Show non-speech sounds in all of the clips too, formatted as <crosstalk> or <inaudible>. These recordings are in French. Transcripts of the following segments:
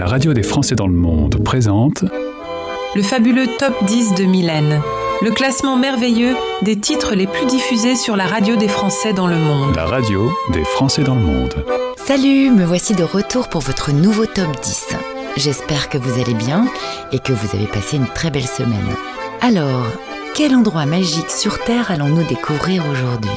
La radio des Français dans le monde présente Le fabuleux Top 10 de Mylène. Le classement merveilleux des titres les plus diffusés sur la radio des Français dans le monde. La radio des Français dans le monde. Salut, me voici de retour pour votre nouveau top 10. J'espère que vous allez bien et que vous avez passé une très belle semaine. Alors, quel endroit magique sur Terre allons-nous découvrir aujourd'hui?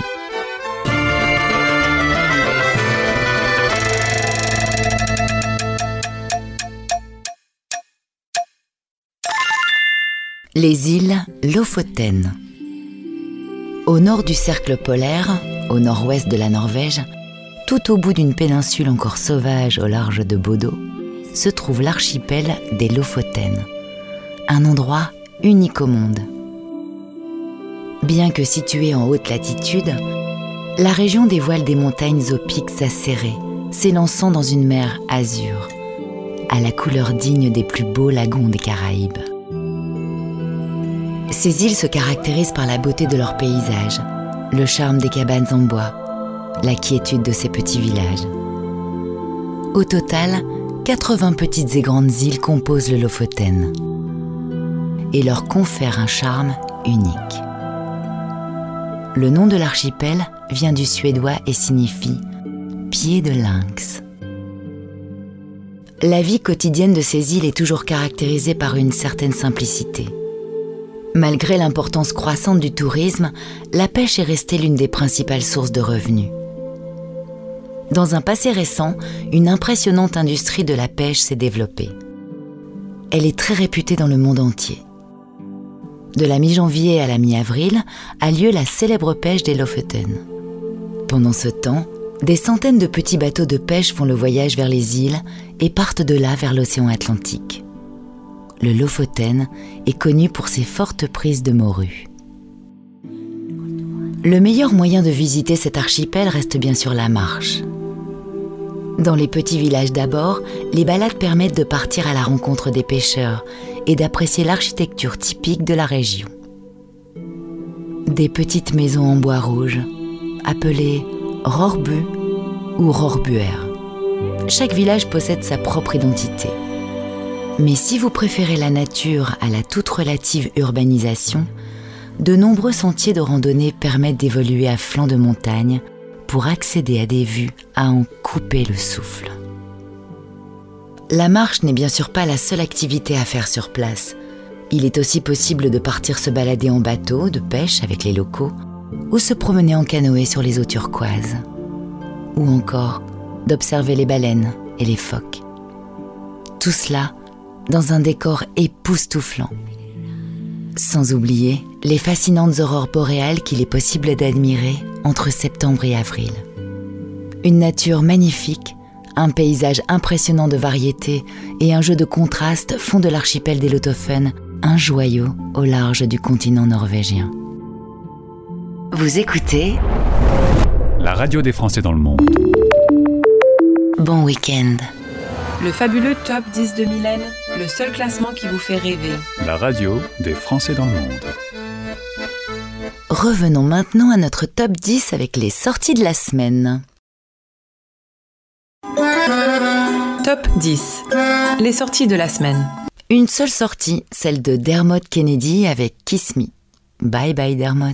Les îles Lofoten. Au nord du cercle polaire, au nord-ouest de la Norvège, tout au bout d'une péninsule encore sauvage au large de Bodo, se trouve l'archipel des Lofoten, un endroit unique au monde. Bien que située en haute latitude, la région dévoile des montagnes aux pics acérés, s'élançant dans une mer azur, à la couleur digne des plus beaux lagons des Caraïbes. Ces îles se caractérisent par la beauté de leur paysage, le charme des cabanes en bois, la quiétude de ces petits villages. Au total, 80 petites et grandes îles composent le Lofoten et leur confèrent un charme unique. Le nom de l'archipel vient du suédois et signifie pied de lynx. La vie quotidienne de ces îles est toujours caractérisée par une certaine simplicité. Malgré l'importance croissante du tourisme, la pêche est restée l'une des principales sources de revenus. Dans un passé récent, une impressionnante industrie de la pêche s'est développée. Elle est très réputée dans le monde entier. De la mi-janvier à la mi-avril a lieu la célèbre pêche des Lofoten. Pendant ce temps, des centaines de petits bateaux de pêche font le voyage vers les îles et partent de là vers l'océan Atlantique le Lofoten est connu pour ses fortes prises de morue. Le meilleur moyen de visiter cet archipel reste bien sûr la marche. Dans les petits villages d'abord, les balades permettent de partir à la rencontre des pêcheurs et d'apprécier l'architecture typique de la région. Des petites maisons en bois rouge, appelées Rorbu ou Rorbuer. Chaque village possède sa propre identité. Mais si vous préférez la nature à la toute relative urbanisation, de nombreux sentiers de randonnée permettent d'évoluer à flanc de montagne pour accéder à des vues à en couper le souffle. La marche n'est bien sûr pas la seule activité à faire sur place. Il est aussi possible de partir se balader en bateau, de pêche avec les locaux, ou se promener en canoë sur les eaux turquoises. Ou encore d'observer les baleines et les phoques. Tout cela dans un décor époustouflant. Sans oublier les fascinantes aurores boréales qu'il est possible d'admirer entre septembre et avril. Une nature magnifique, un paysage impressionnant de variété et un jeu de contraste font de l'archipel des Lotofen un joyau au large du continent norvégien. Vous écoutez La radio des Français dans le monde. Bon week-end. Le fabuleux Top 10 de Mylène, le seul classement qui vous fait rêver. La radio des Français dans le monde. Revenons maintenant à notre top 10 avec les sorties de la semaine. Top 10. Les sorties de la semaine. Une seule sortie, celle de Dermot Kennedy avec Kiss Me. Bye bye Dermot.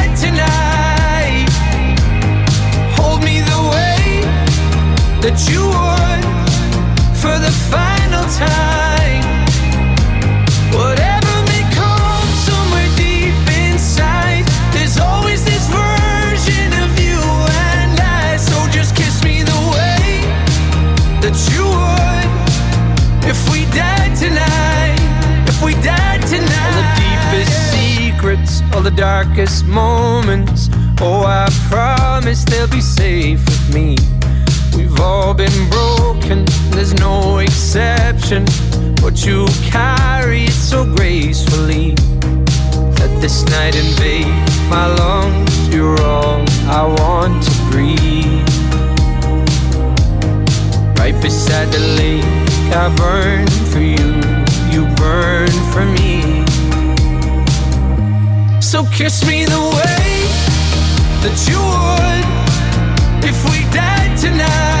that you would for the final time. Whatever may come somewhere deep inside, there's always this version of you and I. So just kiss me the way that you would if we died tonight. If we died tonight. All the deepest secrets, all the darkest moments. Oh, I promise they'll be safe with me. We've all been broken, there's no exception. But you carry it so gracefully. Let this night invade my lungs. You're all I want to breathe. Right beside the lake, I burn for you. You burn for me. So kiss me the way that you would if we died tonight.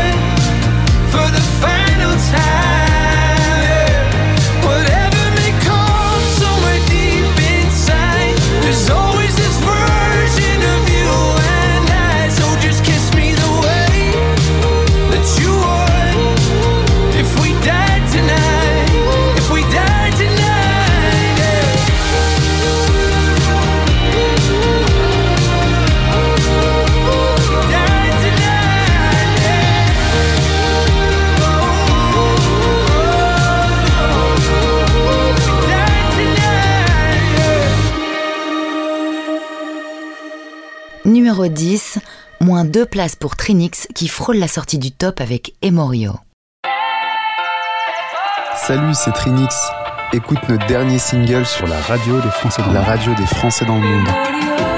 Numéro 10, moins deux places pour Trinix qui frôle la sortie du top avec Emorio. Salut, c'est Trinix. Écoute notre dernier single sur la radio des Français dans la radio des Français dans le monde.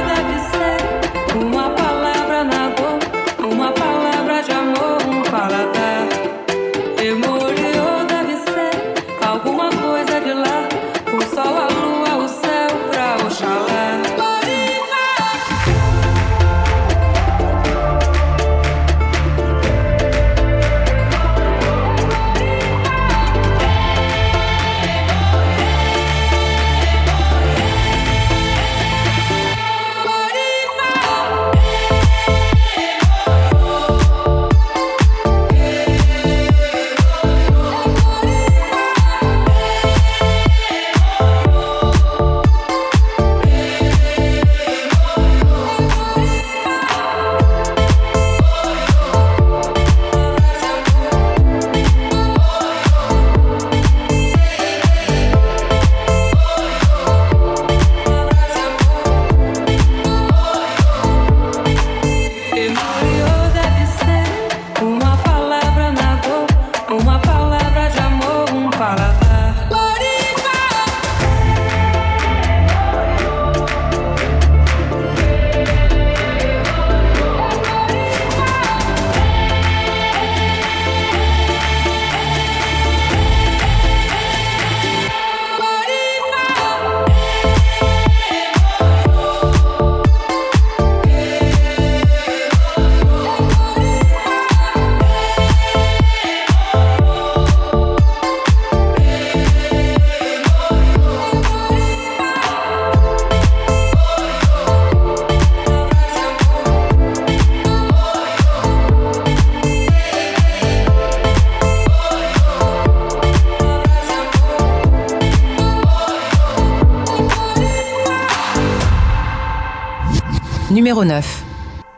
Numéro 9.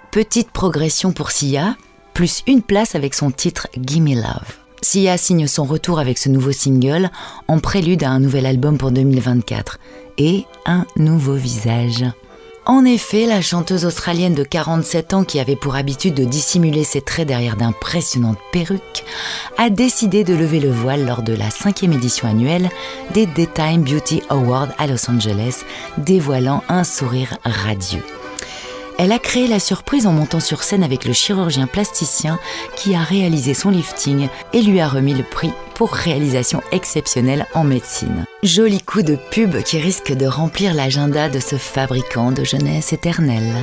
Petite progression pour Sia, plus une place avec son titre Gimme Love. Sia signe son retour avec ce nouveau single en prélude à un nouvel album pour 2024 et un nouveau visage. En effet, la chanteuse australienne de 47 ans qui avait pour habitude de dissimuler ses traits derrière d'impressionnantes perruques a décidé de lever le voile lors de la cinquième édition annuelle des Daytime Beauty Awards à Los Angeles, dévoilant un sourire radieux. Elle a créé la surprise en montant sur scène avec le chirurgien plasticien qui a réalisé son lifting et lui a remis le prix pour réalisation exceptionnelle en médecine. Joli coup de pub qui risque de remplir l'agenda de ce fabricant de jeunesse éternelle.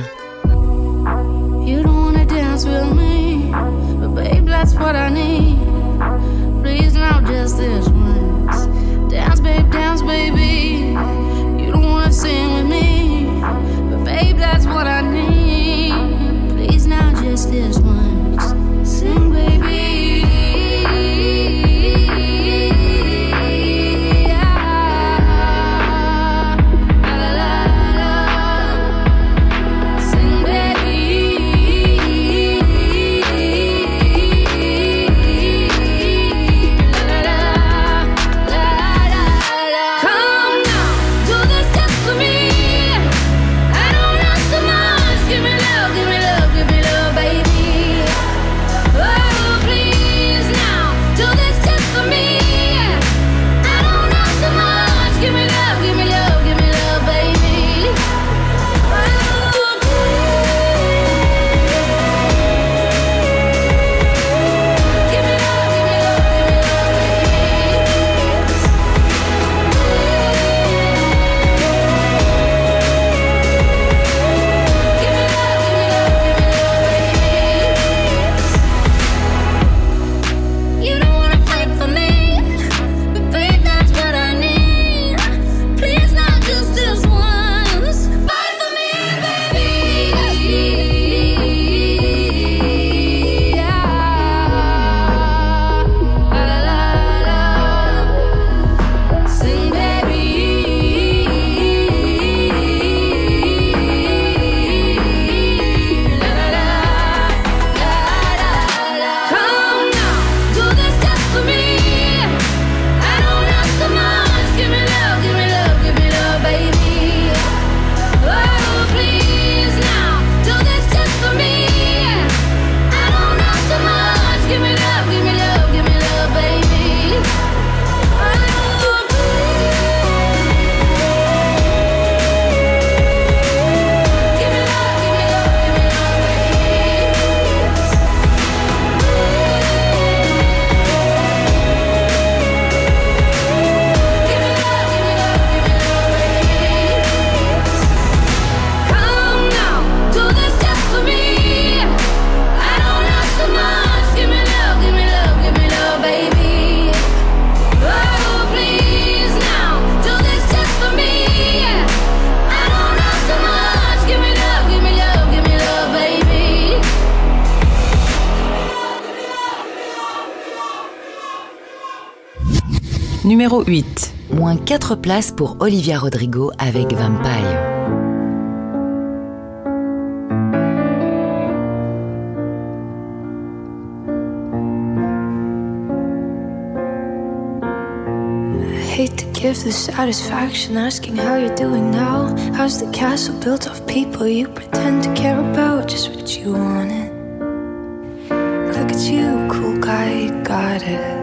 Numéro 8. Moins 4 places pour Olivia Rodrigo avec Vampire. hate to give the satisfaction asking how you're doing now. How's the castle built of people you pretend to care about? Just what you wanted. Look at you, cool guy, got it.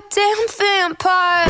goddamn vampire.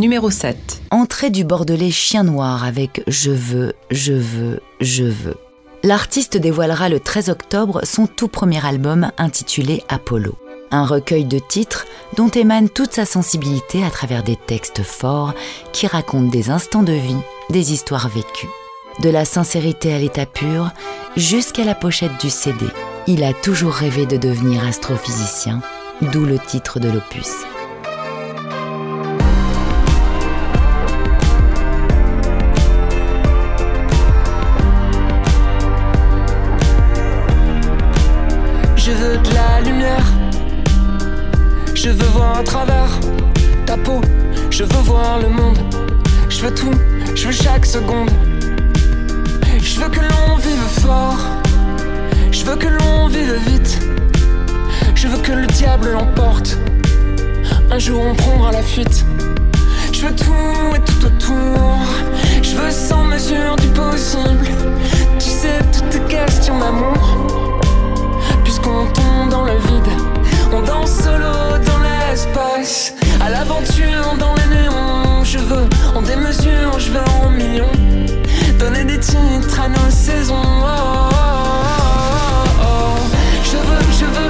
numéro 7. Entrée du Bordelais Chien Noir avec Je veux, je veux, je veux. L'artiste dévoilera le 13 octobre son tout premier album intitulé Apollo. Un recueil de titres dont émane toute sa sensibilité à travers des textes forts qui racontent des instants de vie, des histoires vécues. De la sincérité à l'état pur, jusqu'à la pochette du CD. Il a toujours rêvé de devenir astrophysicien, d'où le titre de l'opus. travers ta peau. Je veux voir le monde. Je veux tout, je veux chaque seconde. Je veux que l'on vive fort. Je veux que l'on vive vite. Je veux que le diable l'emporte. Un jour on prendra la fuite. Je veux tout et tout autour. Je veux sans mesure du possible. Tu sais, toutes tes questions d'amour. Puisqu'on tombe dans le vide, on danse solo dans à l'aventure dans les néons. Je veux en démesure, je veux en millions. Donner des titres à nos saisons. Oh, oh, oh, oh je veux, je veux.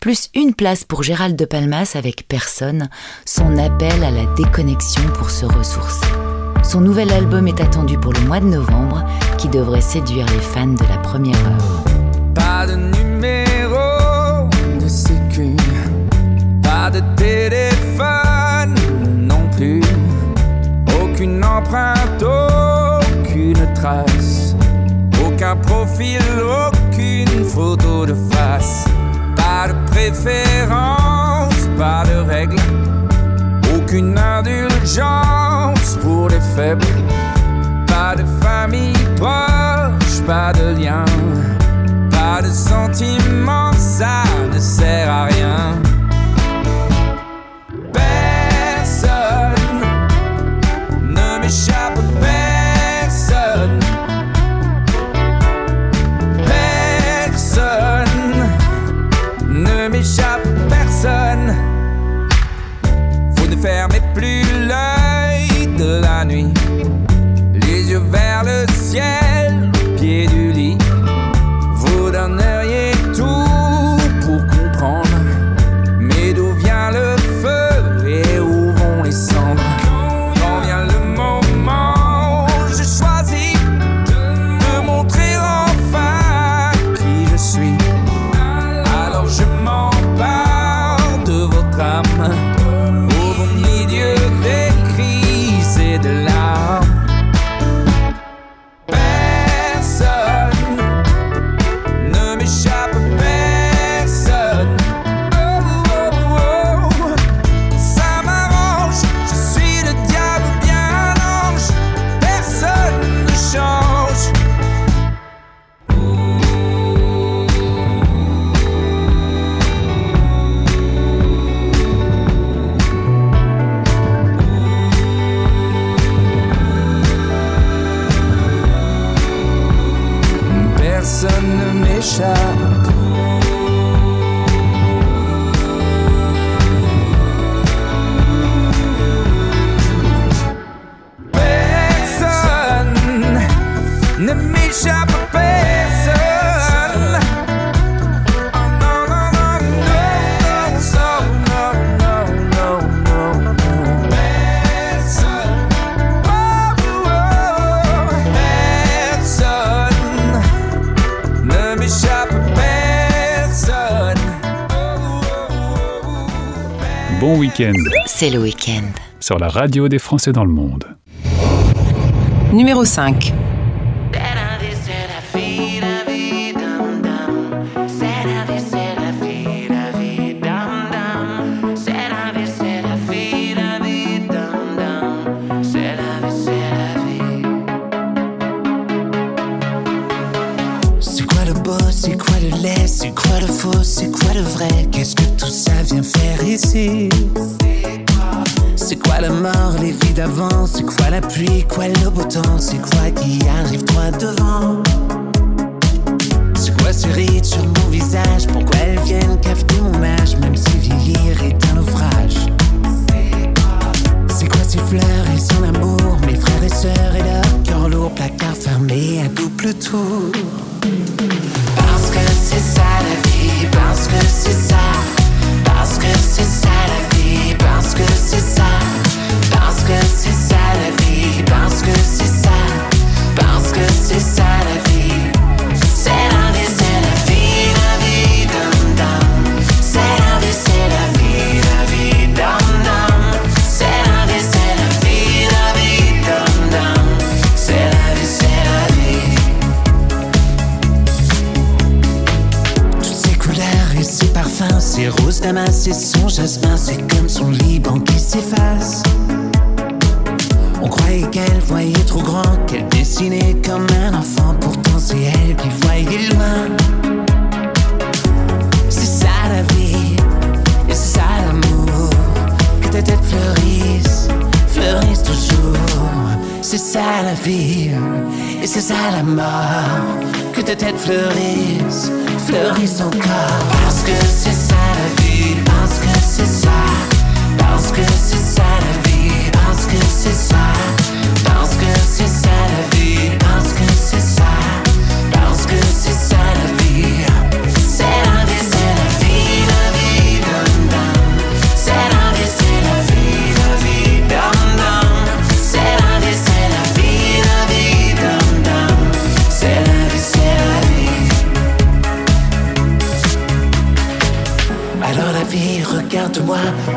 Plus une place pour Gérald de Palmas avec Personne, son appel à la déconnexion pour se ressourcer. Son nouvel album est attendu pour le mois de novembre, qui devrait séduire les fans de la première heure. Pas de numéro de sécu, pas de téléphone non plus, aucune empreinte, aucune trace, aucun profil, aucune photo de face, pas de préférence, pas de règle, aucune indulgence pour les faibles, pas de famille proche, pas de lien. Pas de sentiments, ça ne sert à rien. Week-end C'est le week-end. sur la radio des Français dans le monde. Numéro 5. C'est quoi la pluie, quoi le beau temps C'est quoi qui arrive droit devant. C'est quoi ces rides sur mon visage Pourquoi elles viennent cafeter mon âge Même si vieillir est un naufrage C'est quoi ces fleurs et son amour Mes frères et sœurs et leur cœur lourd Placard fermé à double tour. Parce que c'est ça la vie, parce que c'est ça, parce que c'est ça la vie, parce que c'est ça, parce que c'est wie the basket. Ça la mort, que ta tête fleurisse, fleurisse encore. Parce que c'est ça la vie, parce que c'est ça, parce que c'est ça la vie, parce que c'est ça,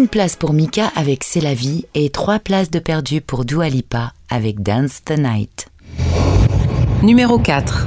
une place pour Mika avec C'est la vie et trois places de perdu pour Dualipa avec Dance the Night. Numéro 4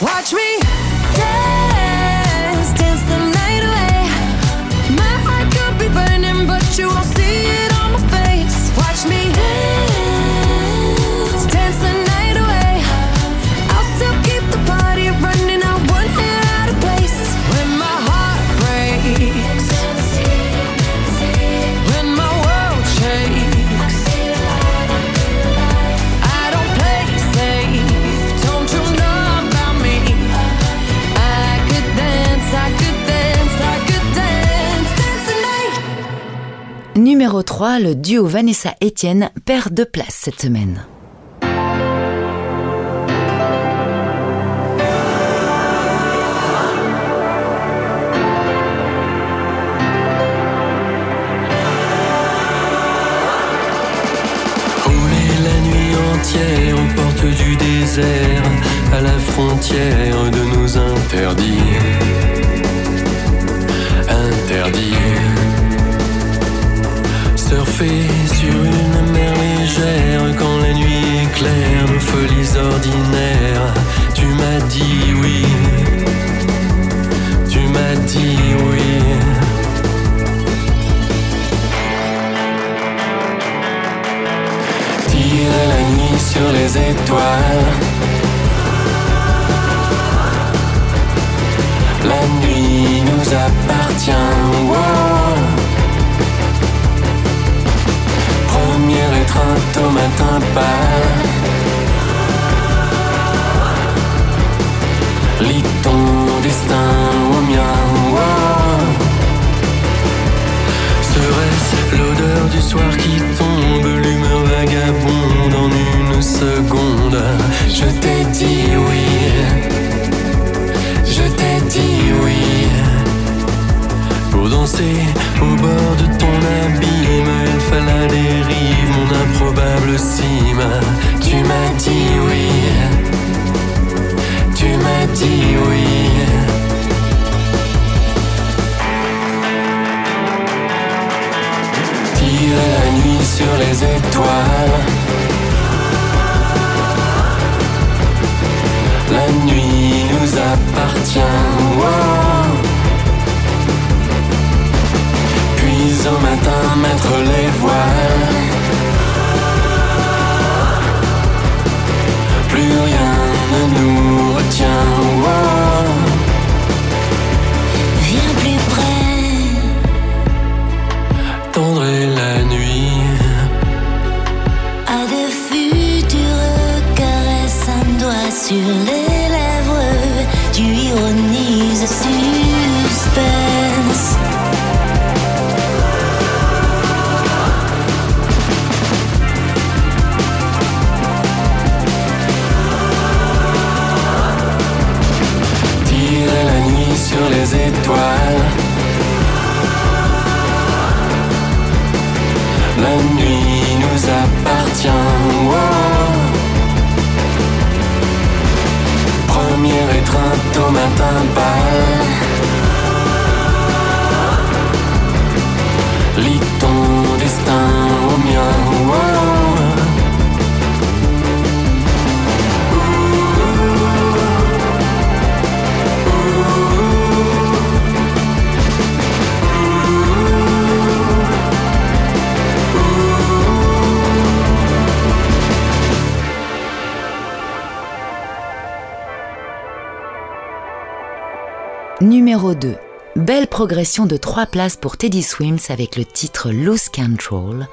Watch me. 3, le duo Vanessa Etienne perd deux places cette semaine. la nuit entière aux portes du désert, à la frontière de nous interdire. Interdire surfer sur une mer légère quand la nuit est claire, nos folies ordinaires. Tu m'as dit oui, tu m'as dit oui. la nuit sur les étoiles. La nuit nous appartient. Étreinte au matin pâle. Lis ton destin au mien. Serait-ce l'odeur du soir qui tombe, l'humeur vagabonde en une seconde? Je t'ai dit oui, je t'ai dit oui. Danser au bord de ton abîme, il fallait la dérive, mon improbable cime. Tu m'as dit oui, tu m'as dit oui. Tirer la nuit sur les étoiles. La nuit La nuit nous appartient. Première étreinte au matin pâle. Numéro 2. Belle progression de 3 places pour Teddy Swims avec le titre Lose Control,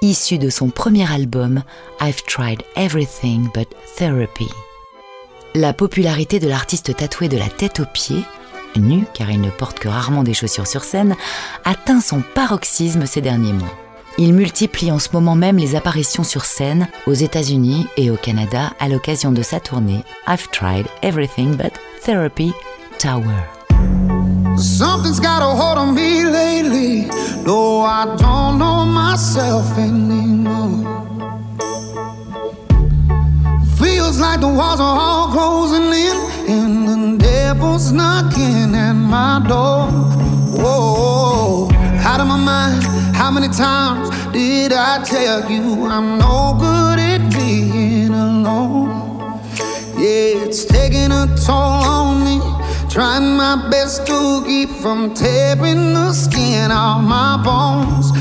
issu de son premier album I've Tried Everything But Therapy. La popularité de l'artiste tatoué de la tête aux pieds, nu car il ne porte que rarement des chaussures sur scène, atteint son paroxysme ces derniers mois. Il multiplie en ce moment même les apparitions sur scène aux États-Unis et au Canada à l'occasion de sa tournée I've Tried Everything But Therapy Tower. Something's got a hold on me lately. No, I don't know myself anymore. Feels like the walls are all closing in, and the devil's knocking at my door. Whoa, out of my mind. How many times did I tell you I'm no good at being alone? Yeah, it's taking a toll on me. Trying my best to keep from tearing the skin off my bones.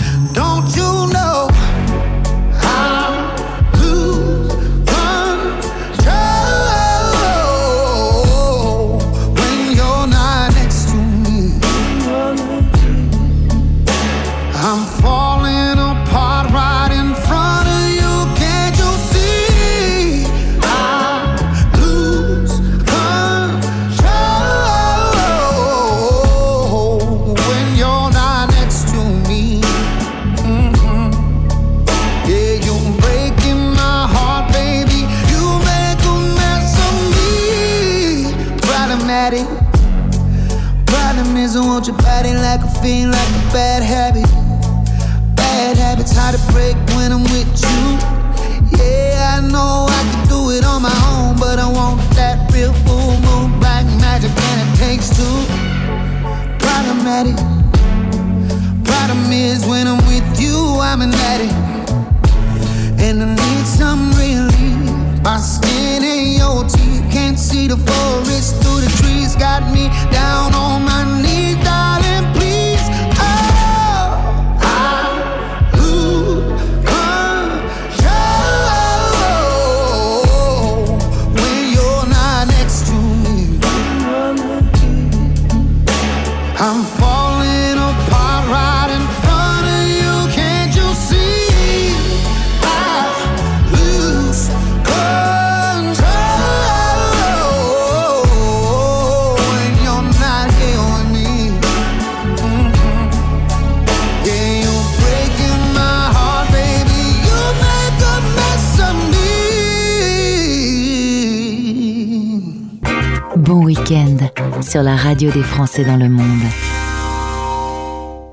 La radio des Français dans le monde.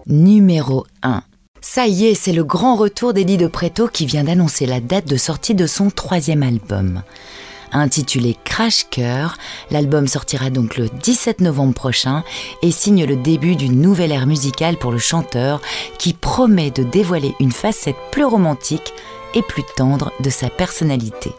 Numéro 1. Ça y est, c'est le grand retour d'Eddie de Preto qui vient d'annoncer la date de sortie de son troisième album. Intitulé Crash Cœur, l'album sortira donc le 17 novembre prochain et signe le début d'une nouvelle ère musicale pour le chanteur qui promet de dévoiler une facette plus romantique et plus tendre de sa personnalité.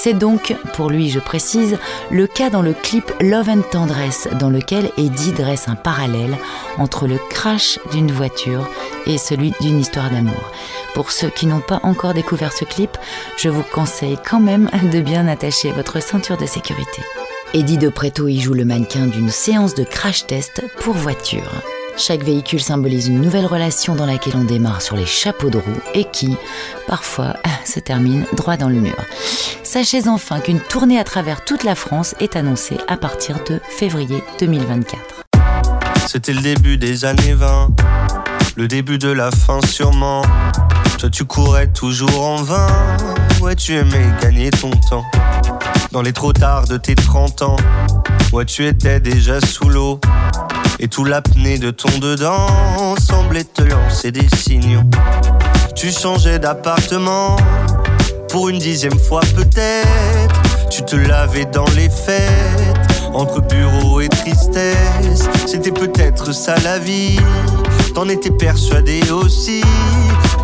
C'est donc, pour lui je précise, le cas dans le clip Love and Tendresse dans lequel Eddie dresse un parallèle entre le crash d'une voiture et celui d'une histoire d'amour. Pour ceux qui n'ont pas encore découvert ce clip, je vous conseille quand même de bien attacher votre ceinture de sécurité. Eddie de Preto y joue le mannequin d'une séance de crash test pour voiture. Chaque véhicule symbolise une nouvelle relation dans laquelle on démarre sur les chapeaux de roue et qui, parfois, <laughs> se termine droit dans le mur. Sachez enfin qu'une tournée à travers toute la France est annoncée à partir de février 2024. C'était le début des années 20, le début de la fin sûrement. Toi tu courais toujours en vain, ouais tu aimais gagner ton temps. Dans les trop tard de tes 30 ans, ouais tu étais déjà sous l'eau. Et tout l'apnée de ton dedans semblait te lancer des signaux. Tu changeais d'appartement pour une dixième fois peut-être. Tu te lavais dans les fêtes, entre bureau et tristesse. C'était peut-être ça la vie, t'en étais persuadé aussi.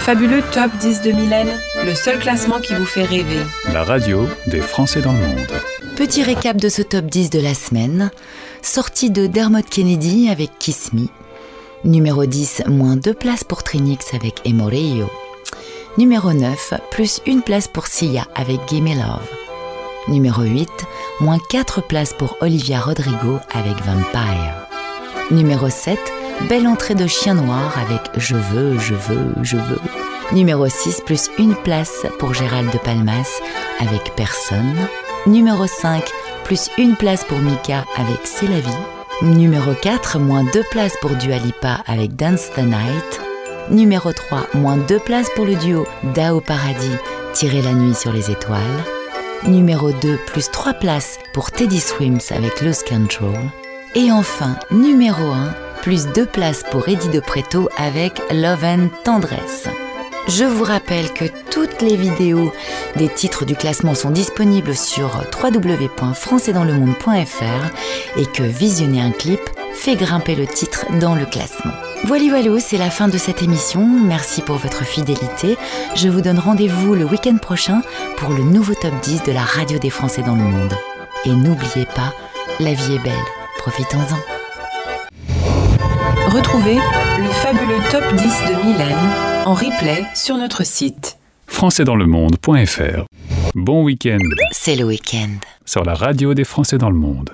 fabuleux Top 10 de Mylène, le seul classement qui vous fait rêver. La radio des Français dans le monde. Petit récap de ce top 10 de la semaine. Sortie de Dermot Kennedy avec Kiss Me. Numéro 10, moins 2 places pour Trinix avec Emoreio. Numéro 9, plus une place pour Sia avec Gimme Love. Numéro 8, moins 4 places pour Olivia Rodrigo avec Vampire. Numéro 7, belle entrée de Chien Noir avec Je veux, je veux, je veux. Numéro 6, plus une place pour Gérald de Palmas avec Personne. Numéro 5, plus une place pour Mika avec C'est la vie. Numéro 4, moins deux places pour Dua Lipa avec Dance the Night. Numéro 3, moins 2 places pour le duo Dao Paradis, Tirer la nuit sur les étoiles. Numéro 2, plus 3 places pour Teddy Swims avec Lose Control. Et enfin, numéro 1, plus 2 places pour Eddie de Preto avec Love and Tendresse. Je vous rappelle que toutes les vidéos des titres du classement sont disponibles sur www.françaisdanslemonde.fr et que visionner un clip fait grimper le titre dans le classement. Voilà, voilà, c'est la fin de cette émission. Merci pour votre fidélité. Je vous donne rendez-vous le week-end prochain pour le nouveau top 10 de la radio des Français dans le monde. Et n'oubliez pas, la vie est belle. Profitons-en. Retrouvez le fabuleux top 10 de Mylène en replay sur notre site. françaisdanslemonde.fr Bon week-end C'est le week-end. sur la radio des Français dans le monde.